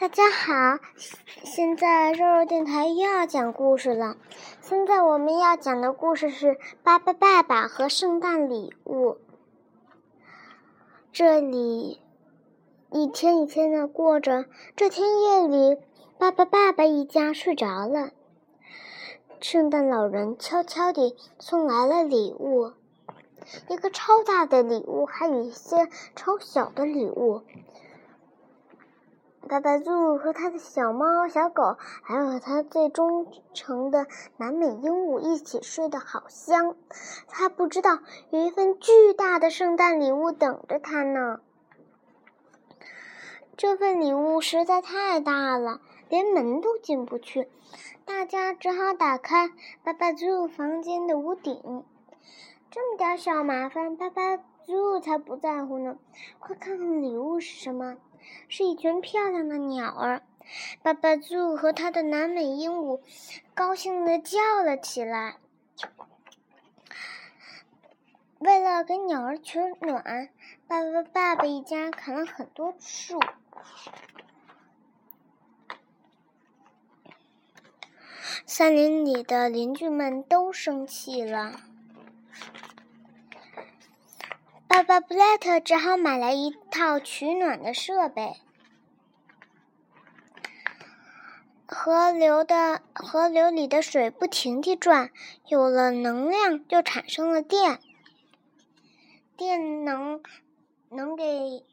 大家好，现在肉肉电台又要讲故事了。现在我们要讲的故事是《巴巴爸爸和圣诞礼物》。这里一天一天的过着，这天夜里，巴巴爸爸一家睡着了。圣诞老人悄悄地送来了礼物，一个超大的礼物，还有一些超小的礼物。爸爸猪和他的小猫、小狗，还有他最忠诚的南美鹦鹉一起睡得好香。他不知道有一份巨大的圣诞礼物等着他呢。这份礼物实在太大了，连门都进不去。大家只好打开爸爸猪房间的屋顶。这么点小麻烦，爸爸猪才不在乎呢。快看看礼物是什么！是一群漂亮的鸟儿，爸爸猪和他的南美鹦鹉高兴地叫了起来。为了给鸟儿取暖，爸爸爸爸一家砍了很多树。森林里的邻居们都生气了。爸爸布莱特只好买来一套取暖的设备。河流的河流里的水不停地转，有了能量就产生了电，电能能给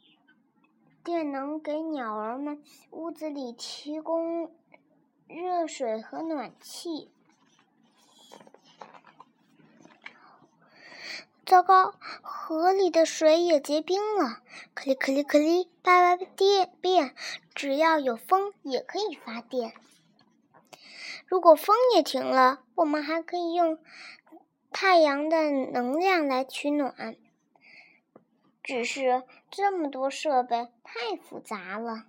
电能给鸟儿们屋子里提供热水和暖气。糟糕，河里的水也结冰了！克里克里克里，爸爸电变，只要有风也可以发电。如果风也停了，我们还可以用太阳的能量来取暖。只是这么多设备太复杂了，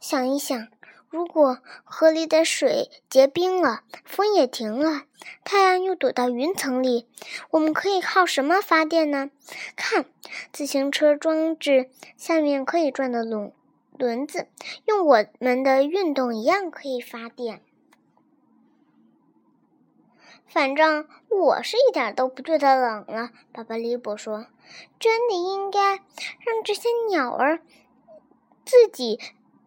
想一想。如果河里的水结冰了，风也停了，太阳又躲到云层里，我们可以靠什么发电呢？看，自行车装置下面可以转的轮轮子，用我们的运动一样可以发电。反正我是一点都不觉得冷了，爸爸利伯说：“真的应该让这些鸟儿自己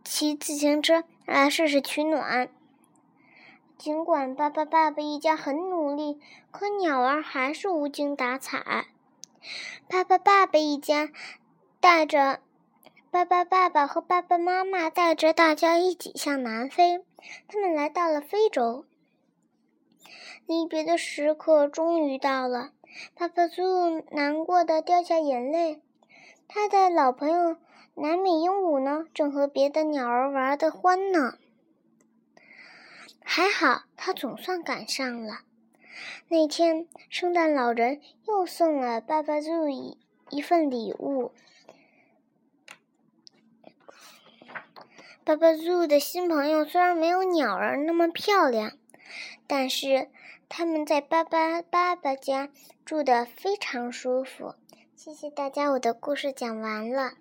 骑自行车。”来试试取暖。尽管巴巴爸爸一家很努力，可鸟儿还是无精打采。巴巴爸爸一家带着巴巴爸爸和爸爸妈妈带着大家一起向南飞。他们来到了非洲。离别的时刻终于到了，巴巴猪难过的掉下眼泪。他的老朋友。南美鹦鹉呢，正和别的鸟儿玩得欢呢。还好，他总算赶上了。那天，圣诞老人又送了爸爸猪一一份礼物。爸爸猪的新朋友虽然没有鸟儿那么漂亮，但是他们在爸爸爸爸家住的非常舒服。谢谢大家，我的故事讲完了。